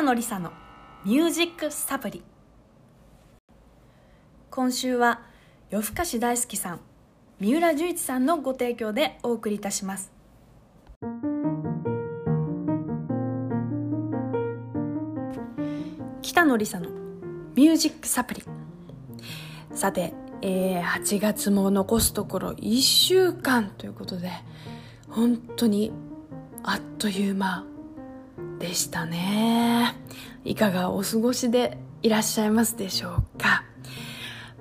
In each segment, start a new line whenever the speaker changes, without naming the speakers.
北野梨沙のミュージックサプリ。今週は夜更かし大好きさん三浦十一さんのご提供でお送りいたします。北野梨沙のミュージックサプリ。さて、えー、8月も残すところ1週間ということで本当にあっという間。でしたね。いかがお過ごしでいらっしゃいますでしょうか。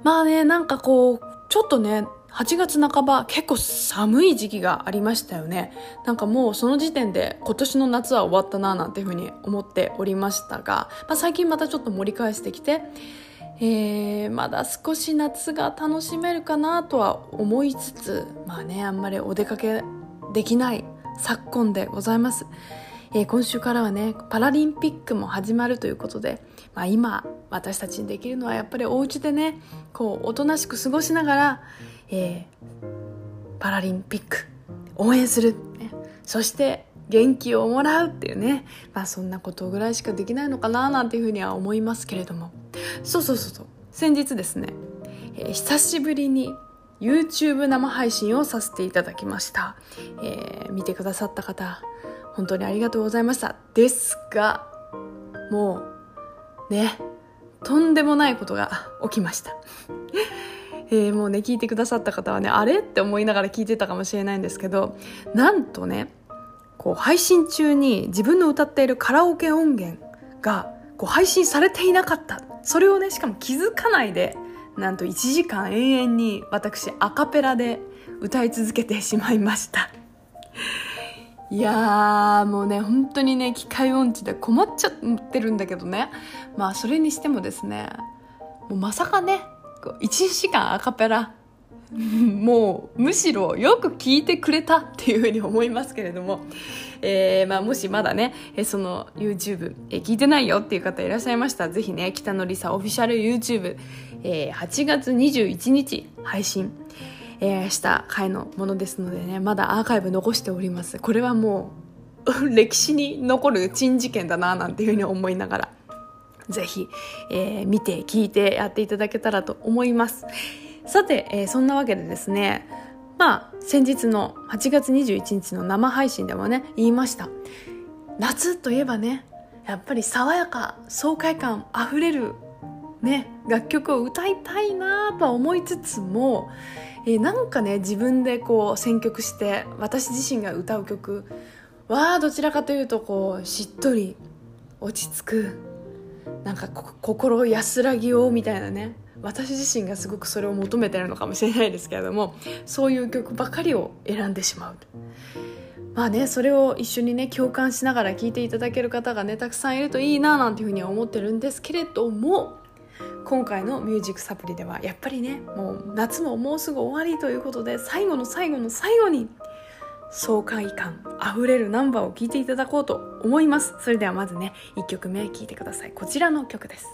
まあねなんかこうちょっとね8月半ば結構寒い時期がありましたよね。なんかもうその時点で今年の夏は終わったななんていうふうに思っておりましたが、まあ、最近またちょっと盛り返してきてえー、まだ少し夏が楽しめるかなとは思いつつまあねあんまりお出かけできない昨今でございます、えー、今週からはねパラリンピックも始まるということで、まあ、今私たちにできるのはやっぱりお家でねこうおとなしく過ごしながら、えー、パラリンピック応援する、ね、そして元気をもらうっていうね、まあ、そんなことぐらいしかできないのかななんていうふうには思いますけれども。そうそうそうそう。先日ですね、えー、久しぶりに YouTube 生配信をさせていただきました、えー、見てくださった方本当にありがとうございました。ですがもうねとんでもないことが起きました。えー、もうね聞いてくださった方はねあれ？って思いながら聞いてたかもしれないんですけどなんとねこう配信中に自分の歌っているカラオケ音源がこう配信されていなかった。それをねしかも気づかないでなんと1時間永遠に私アカペラで歌い続けてしまいました。いやーもうね本当にね機械音痴で困っちゃってるんだけどね。まあそれにしてもですねもうまさかね1時間アカペラ もうむしろよく聞いてくれたっていうふうに思いますけれども、えーまあ、もしまだね、その YouTube、え聞いてないよっていう方いらっしゃいましたらぜひね北野梨沙オフィシャル YouTube、えー、8月21日配信、えー、した回のものですのでねまだアーカイブ残しております。これはもう 歴史に残る珍事件だななんていうふうに思いながらぜひ、えー、見て聞いてやっていただけたらと思います。さて、えー、そんなわけでですねまあ先日の8月21日の生配信でもね言いました。夏といえばねやっぱり爽やか爽快感あふれるね楽曲を歌いたいなとは思いつつも、え、なんかね自分でこう選曲して私自身が歌う曲。はどちらかというとこうしっとり落ち着く。なんか心安らぎをみたいなね。私自身がすごくそれを求めてるのかもしれないですけれどもそういう曲ばかりを選んでしまう。まあねそれを一緒にね共感しながら聴いていただける方がねたくさんいるといいななんていうふうには思ってるんですけれども今回の「ミュージックサプリ」ではやっぱりねもう夏ももうすぐ終わりということで最後の最後の最後に爽快感あふれるナンバーを聴いていただこうと思います。それではまずね1曲目聴いてください。こちらの曲です。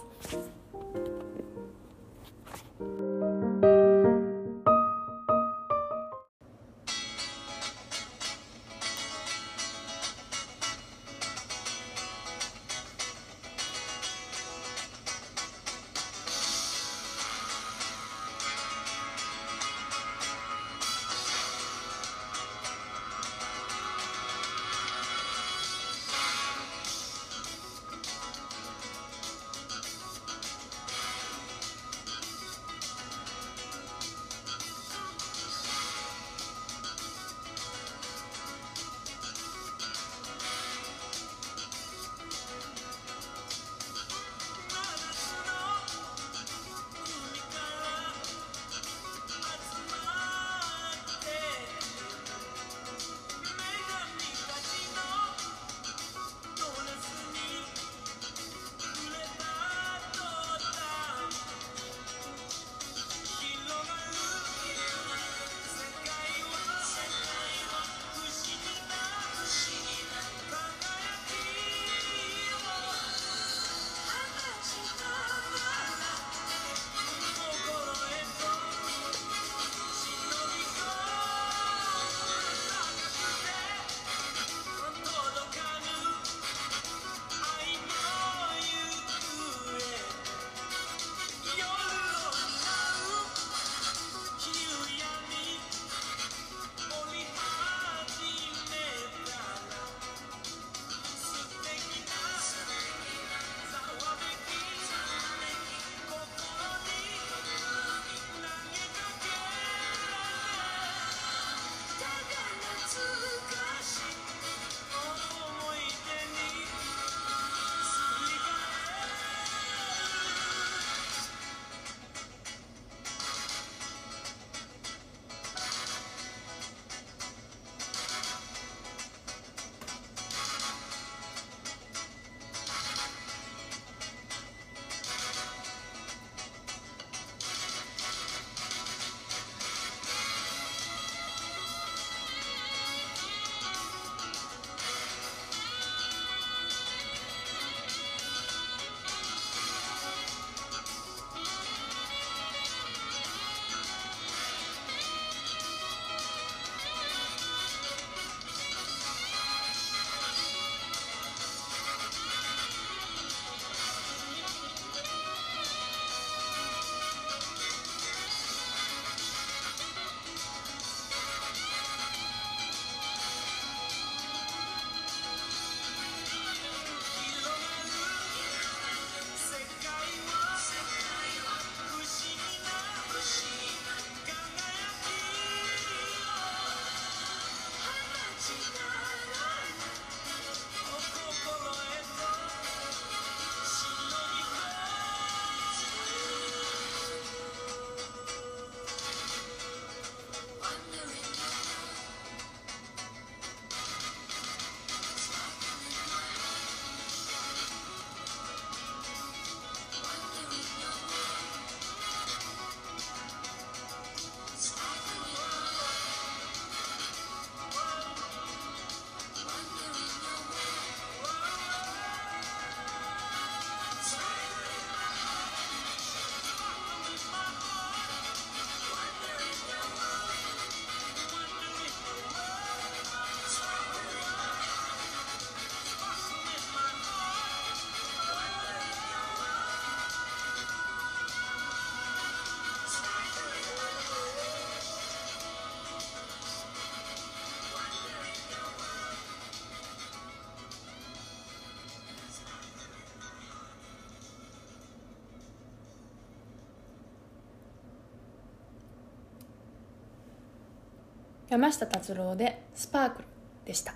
山下達郎で「スパークル」でした。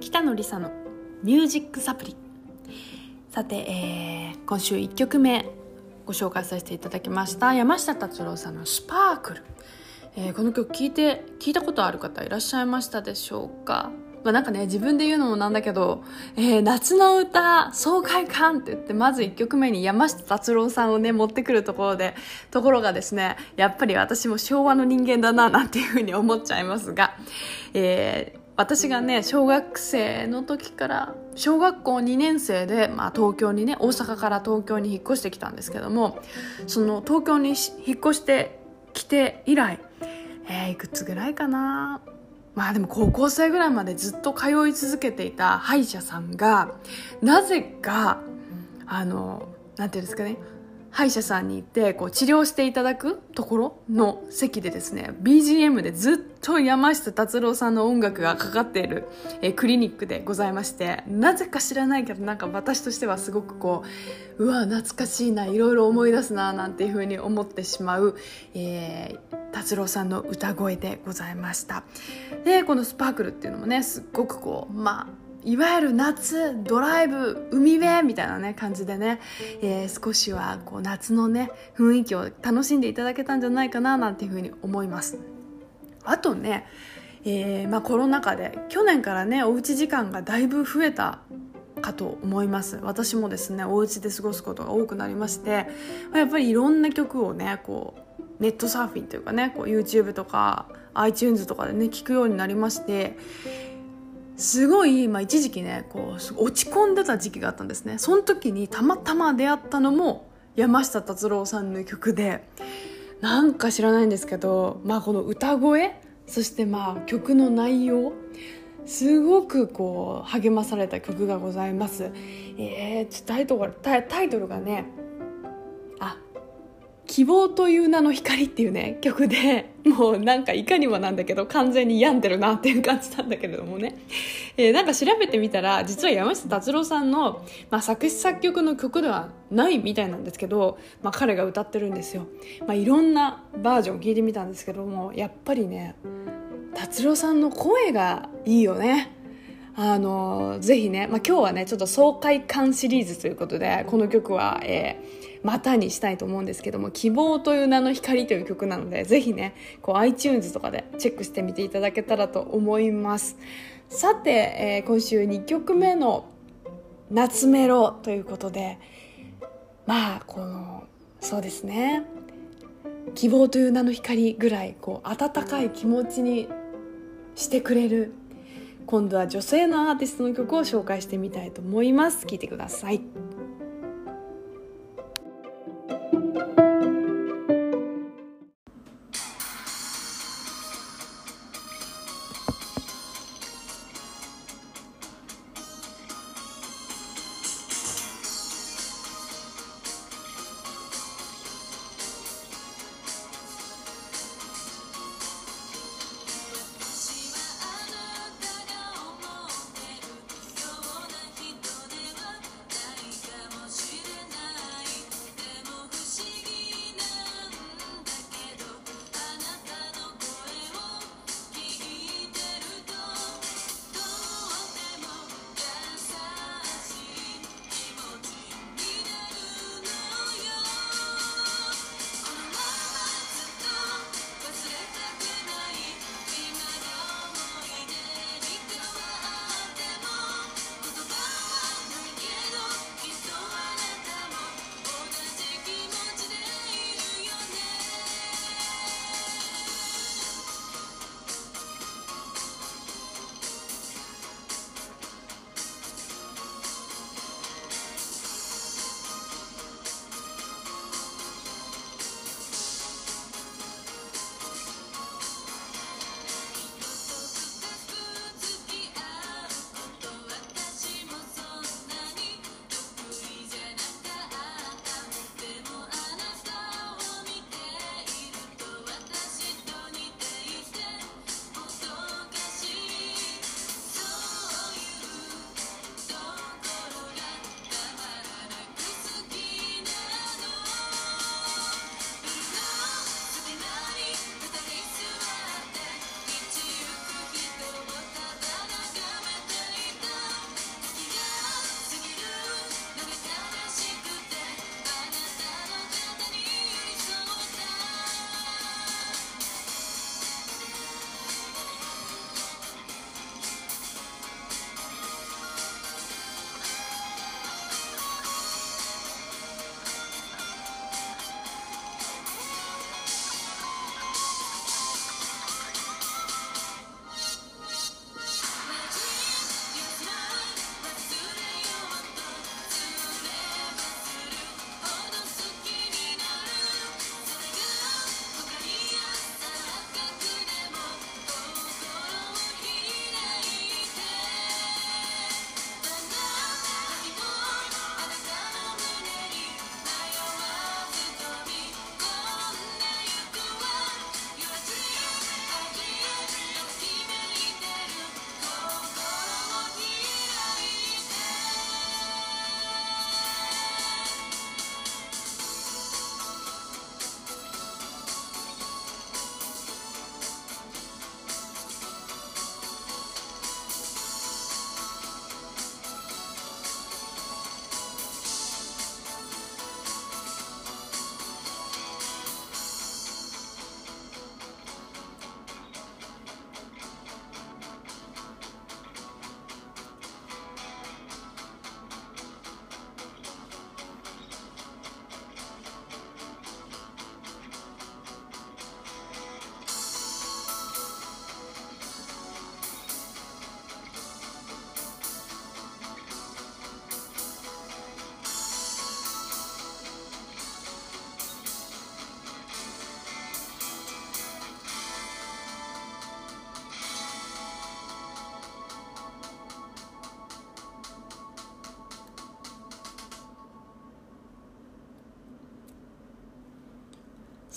北野梨沙の「ミュージックサプリ」さて、えー、今週1曲目ご紹介させていただきました。山下達郎さんの「スパークル」えー、この曲聞いて聞いたことある方いらっしゃいましたでしょうか？まあ、なんかね、自分で言うのもなんだけど、えー、夏の歌、爽快感って言って、まず1曲目に山下達郎さんをね、持ってくるところで、ところがですね、やっぱり私も昭和の人間だな、なんていうふうに思っちゃいますが、えー、私がね、小学生の時から、小学校2年生で、まあ、東京にね、大阪から東京に引っ越してきたんですけども、その東京に引っ越してきて以来、えー、いくつぐらいかな？まあでも高校生ぐらいまでずっと通い続けていた歯医者さんがなぜかあのなんていうんですかね歯医者さんに行ってこう治療していただくところの席でですね BGM でずっと山下達郎さんの音楽がかかっている、えクリニックでございましてなぜか知らないけどなんか私としてはすごくこううわ懐かしいないろいろ思い出すななんていうふうに思ってしまう、えー、達郎さんの歌声でございました。でこの「スパークル」っていうのもねすっごくこうまあいわゆる夏ドライブ海辺みたいなね感じでね、えー、少しはこう夏のね雰囲気を楽しんでいただけたんじゃないかななんていうふうに思います。あとね、えー、まあ、コロナ禍で去年からねおうち時間がだいぶ増えたかと思います。私もですねお家で過ごすことが多くなりましてやっぱりいろんな曲をねこうネットサーフィンというかねこう YouTube とか iTunes とかでね聞くようになりましてすごい、まあ、一時期ねこう落ち込んでた時期があったんですねその時にたまたま出会ったのも山下達郎さんの曲でなんか知らないんですけど、まあ、この歌声そしてまあ曲の内容すごくこう励まされた曲がございます。えー、タイトルタイトルがね希望という名の光っていうね、曲で、もうなんかいかにもなんだけど、完全に病んでるなっていう感じなんだけれどもね。えー、なんか調べてみたら、実は山下達郎さんの、まあ、作詞作曲の曲ではないみたいなんですけど、まあ、彼が歌ってるんですよ。まあ、いろんなバージョン聞いてみたんですけども、やっぱりね、達郎さんの声がいいよね。あのぜひね、まあ、今日はねちょっと爽快感シリーズということでこの曲は、えー、またにしたいと思うんですけども「希望という名の光」という曲なのでぜひねこう iTunes とかでチェックしてみていただけたらと思います。さて、えー、今週2曲目の「夏メロ」ということでまあこのそうですね。希望という名の光ぐらいこう温かい気持ちにしてくれる今度は女性のアーティストの曲を紹介してみたいと思います。聴いてください。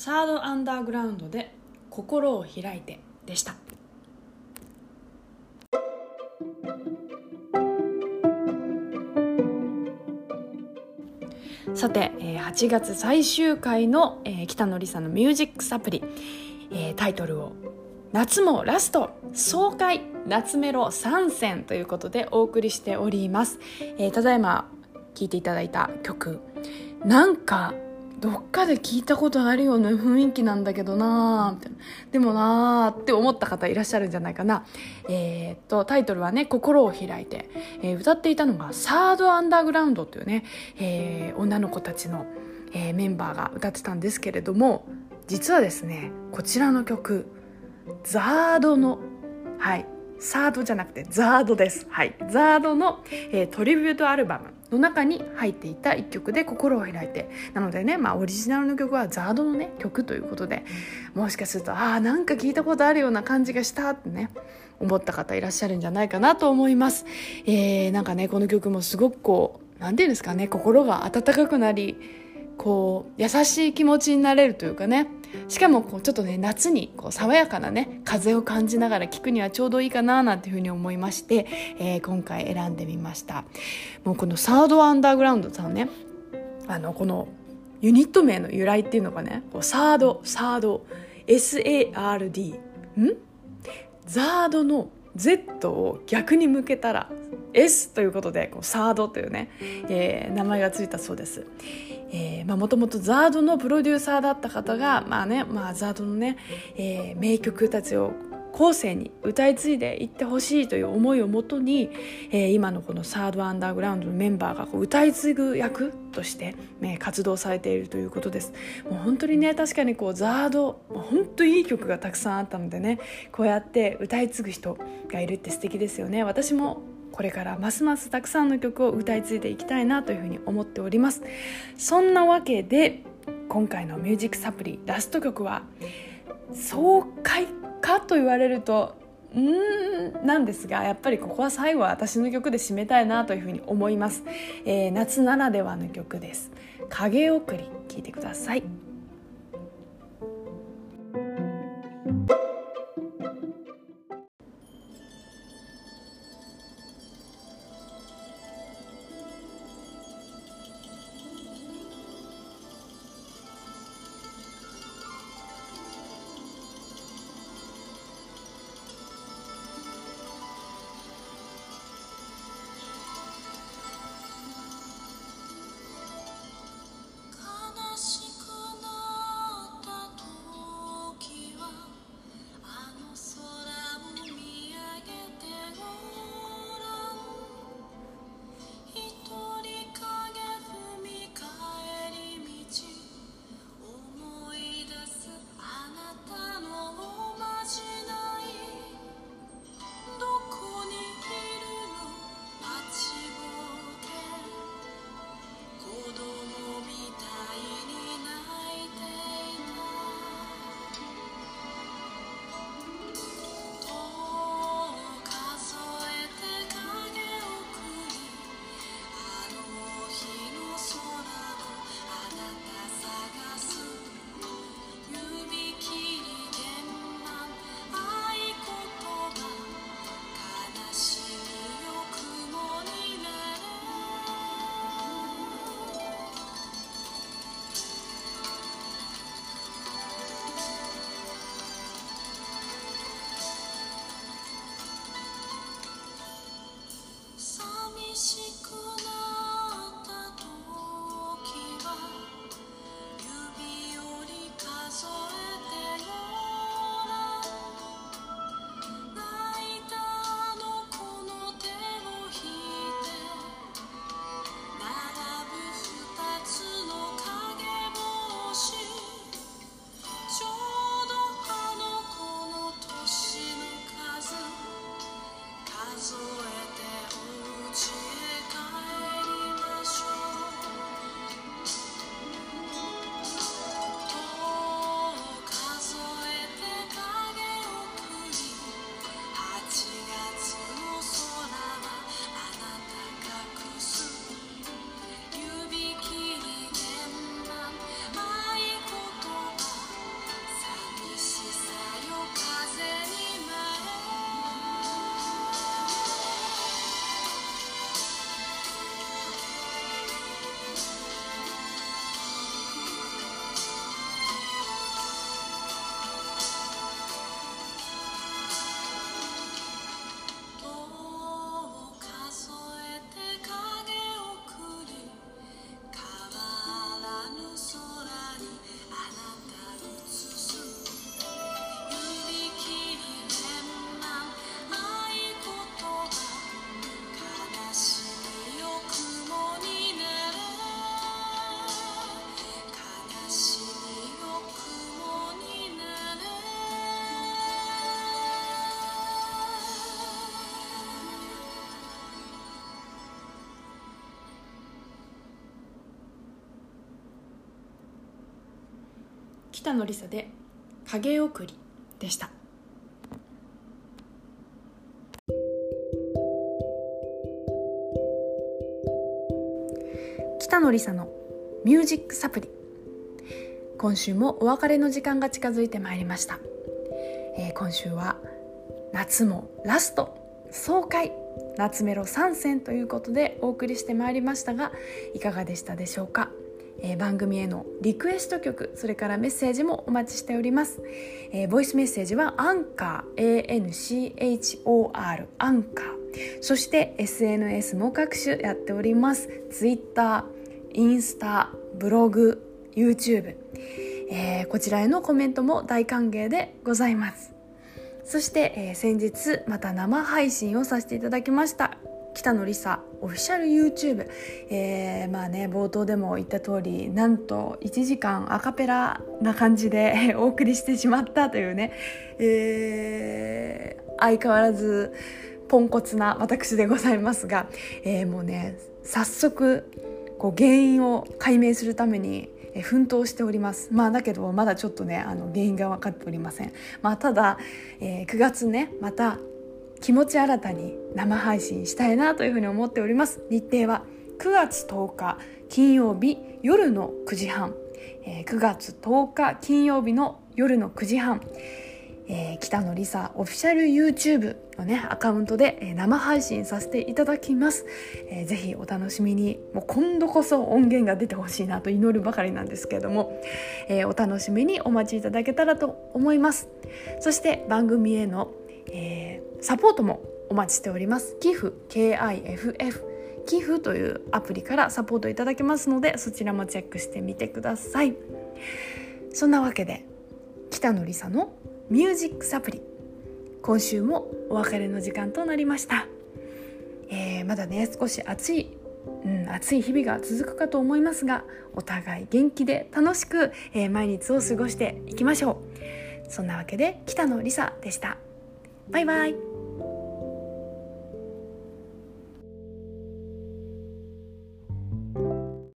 サードアンダーグラウンドで心を開いてでした。さて8月最終回の北野梨沙のミュージックサプリタイトルを夏もラスト爽快夏メロ参戦ということでお送りしております、えー、ただいま聴いていただいた曲なんかどっかで聞いたことあるような雰囲気なんだけどなーでもなーって思った方いらっしゃるんじゃないかな。えー、っとタイトルはね「心を開いて」えー、歌っていたのがサードアンダーグラウンドというね、えー、女の子たちの、えー、メンバーが歌ってたんですけれども実はですねこちらの曲ザードのはいサードじゃなくてザードです。はいザードの、えー、トリビュートアルバムの中に入っていた一曲で心を開いて。なのでね、まあ、オリジナルの曲はザードのね曲ということでもしかするとああなんか聞いたことあるような感じがしたってね思った方いらっしゃるんじゃないかなと思います、えー、なんかねこの曲もすごくこう何て言うんですかね心が温かくなりこう優しい気持ちになれるというかねしかもこうちょっとね夏にこう爽やかなね風を感じながら聴くにはちょうどいいかななんていうふうに思いまして、えー、今回選んでみました。もうこのサードアンダーグラウンドさんねあのこのユニット名の由来っていうのがねこうサードサード SARD ん？ザードの Z を逆に向けたら S ということでこうサードというね、えー、名前がついたそうです。もともとザードのプロデューサーだった方が、まあねまあ、ザードのね、えー、名曲たちを後世に歌い継いでいってほしいという思いをもとに、えー、今のこのサードアンダーグラウンドのメンバーがこう歌い継ぐ役として、ね、活動されているということです。もう本当にね確かにこうザード本当いい曲がたくさんあったのでねこうやって歌い継ぐ人がいるって素敵ですよね。私もこれからますますたくさんの曲を歌い継いでいきたいなというふうに思っております。そんなわけで今回の「ミュージックサプリ」ラスト曲は爽快かと言われるとうーんなんですがやっぱりここは最後は私の曲で締めたいなというふうに思います、えー、夏ならではの曲です。影送り聞いてください。北野梨沙で影送りでした。北野梨沙のミュージックサプリ。今週もお別れの時間が近づいてまいりました、えー、今週は夏もラスト爽快夏メロ参戦ということでお送りしてまいりましたがいかがでしたでしょうか？えー、番組へのリクエスト曲それからメッセージもお待ちしております、えー、ボイスメッセージはアンカー ANCHOR アンカー。そして SNS も各種やっております。Twitter インスタブログ YouTube、えー、こちらへのコメントも大歓迎でございます。そして、えー、先日また生配信をさせていただきました。北野梨沙オフィシャル YouTube、えー、まあね冒頭でも言った通りなんと1時間アカペラな感じで お送りしてしまったというね、えー、相変わらずポンコツな私でございますが、えー、もうね早速こう原因を解明するために奮闘しております。まあだけどまだちょっとねあの原因が分かっておりません。まあただ、えー、9月ねまた気持ち新たに生配信したいなというふうに思っております。日程は9月10日金曜日夜の9時半、えー、9月10日金曜日の夜の9時半。えー、北野梨沙オフィシャル YouTube のねアカウントで、生配信させていただきます、えー、ぜひお楽しみに。もう今度こそ音源が出てほしいなと祈るばかりなんですけれども、えー、お楽しみにお待ちいただけたらと思います。そして番組への、えー、サポートもお待ちしております。寄付 KIFF 寄付というアプリからサポートいただけますのでそちらもチェックしてみてください。そんなわけで北野梨沙のミュージックサプリ。今週もお別れの時間となりました、えー、まだね少し暑い、うん、暑い日々が続くかと思いますがお互い元気で楽しく、えー、毎日を過ごしていきましょう。そんなわけで北野梨沙でした。バイバイ。